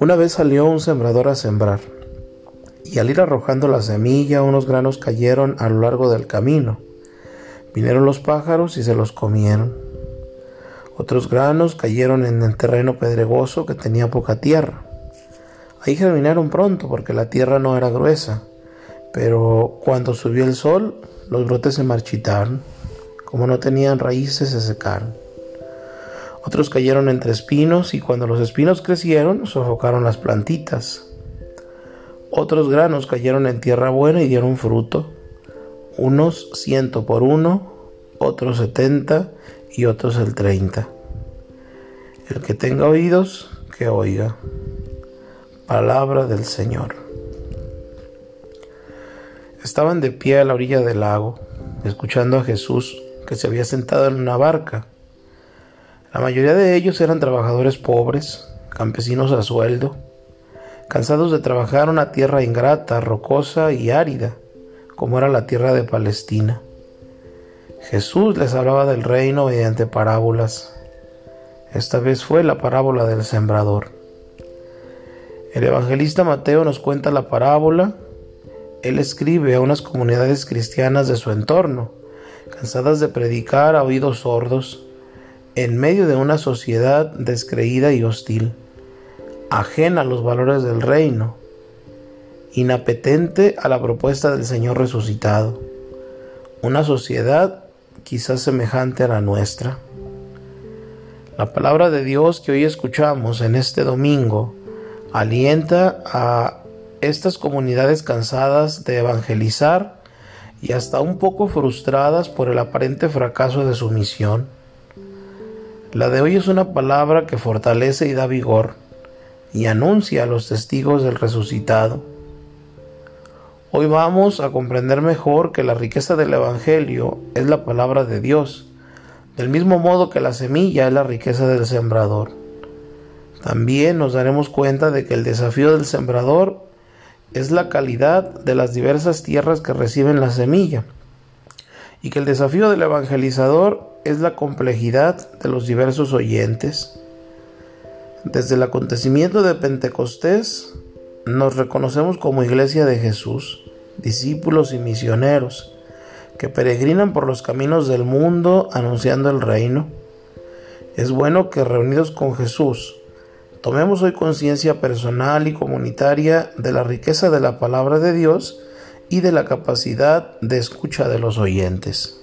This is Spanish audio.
Una vez salió un sembrador a sembrar, y al ir arrojando la semilla unos granos cayeron a lo largo del camino. Vinieron los pájaros y se los comieron. Otros granos cayeron en el terreno pedregoso que tenía poca tierra Ahí germinaron pronto porque la tierra no era gruesa, pero cuando subió el sol los brotes se marchitaron, como no tenían raíces se secaron. Otros cayeron entre espinos y cuando los espinos crecieron sofocaron las plantitas. Otros granos cayeron en tierra buena y dieron fruto, unos ciento por uno, otros setenta y otros el treinta. El que tenga oídos, que oiga. Palabra del Señor. Estaban de pie a la orilla del lago, escuchando a Jesús que se había sentado en una barca. La mayoría de ellos eran trabajadores pobres, campesinos a sueldo, cansados de trabajar una tierra ingrata, rocosa y árida, como era la tierra de Palestina. Jesús les hablaba del reino mediante parábolas. Esta vez fue la parábola del sembrador. El evangelista Mateo nos cuenta la parábola. Él escribe a unas comunidades cristianas de su entorno, cansadas de predicar a oídos sordos, en medio de una sociedad descreída y hostil, ajena a los valores del reino, inapetente a la propuesta del Señor resucitado, una sociedad quizás semejante a la nuestra. La palabra de Dios que hoy escuchamos en este domingo alienta a estas comunidades cansadas de evangelizar y hasta un poco frustradas por el aparente fracaso de su misión. La de hoy es una palabra que fortalece y da vigor y anuncia a los testigos del resucitado. Hoy vamos a comprender mejor que la riqueza del Evangelio es la palabra de Dios, del mismo modo que la semilla es la riqueza del sembrador. También nos daremos cuenta de que el desafío del sembrador es la calidad de las diversas tierras que reciben la semilla y que el desafío del evangelizador es la complejidad de los diversos oyentes. Desde el acontecimiento de Pentecostés nos reconocemos como iglesia de Jesús, discípulos y misioneros, que peregrinan por los caminos del mundo anunciando el reino. Es bueno que reunidos con Jesús Tomemos hoy conciencia personal y comunitaria de la riqueza de la palabra de Dios y de la capacidad de escucha de los oyentes.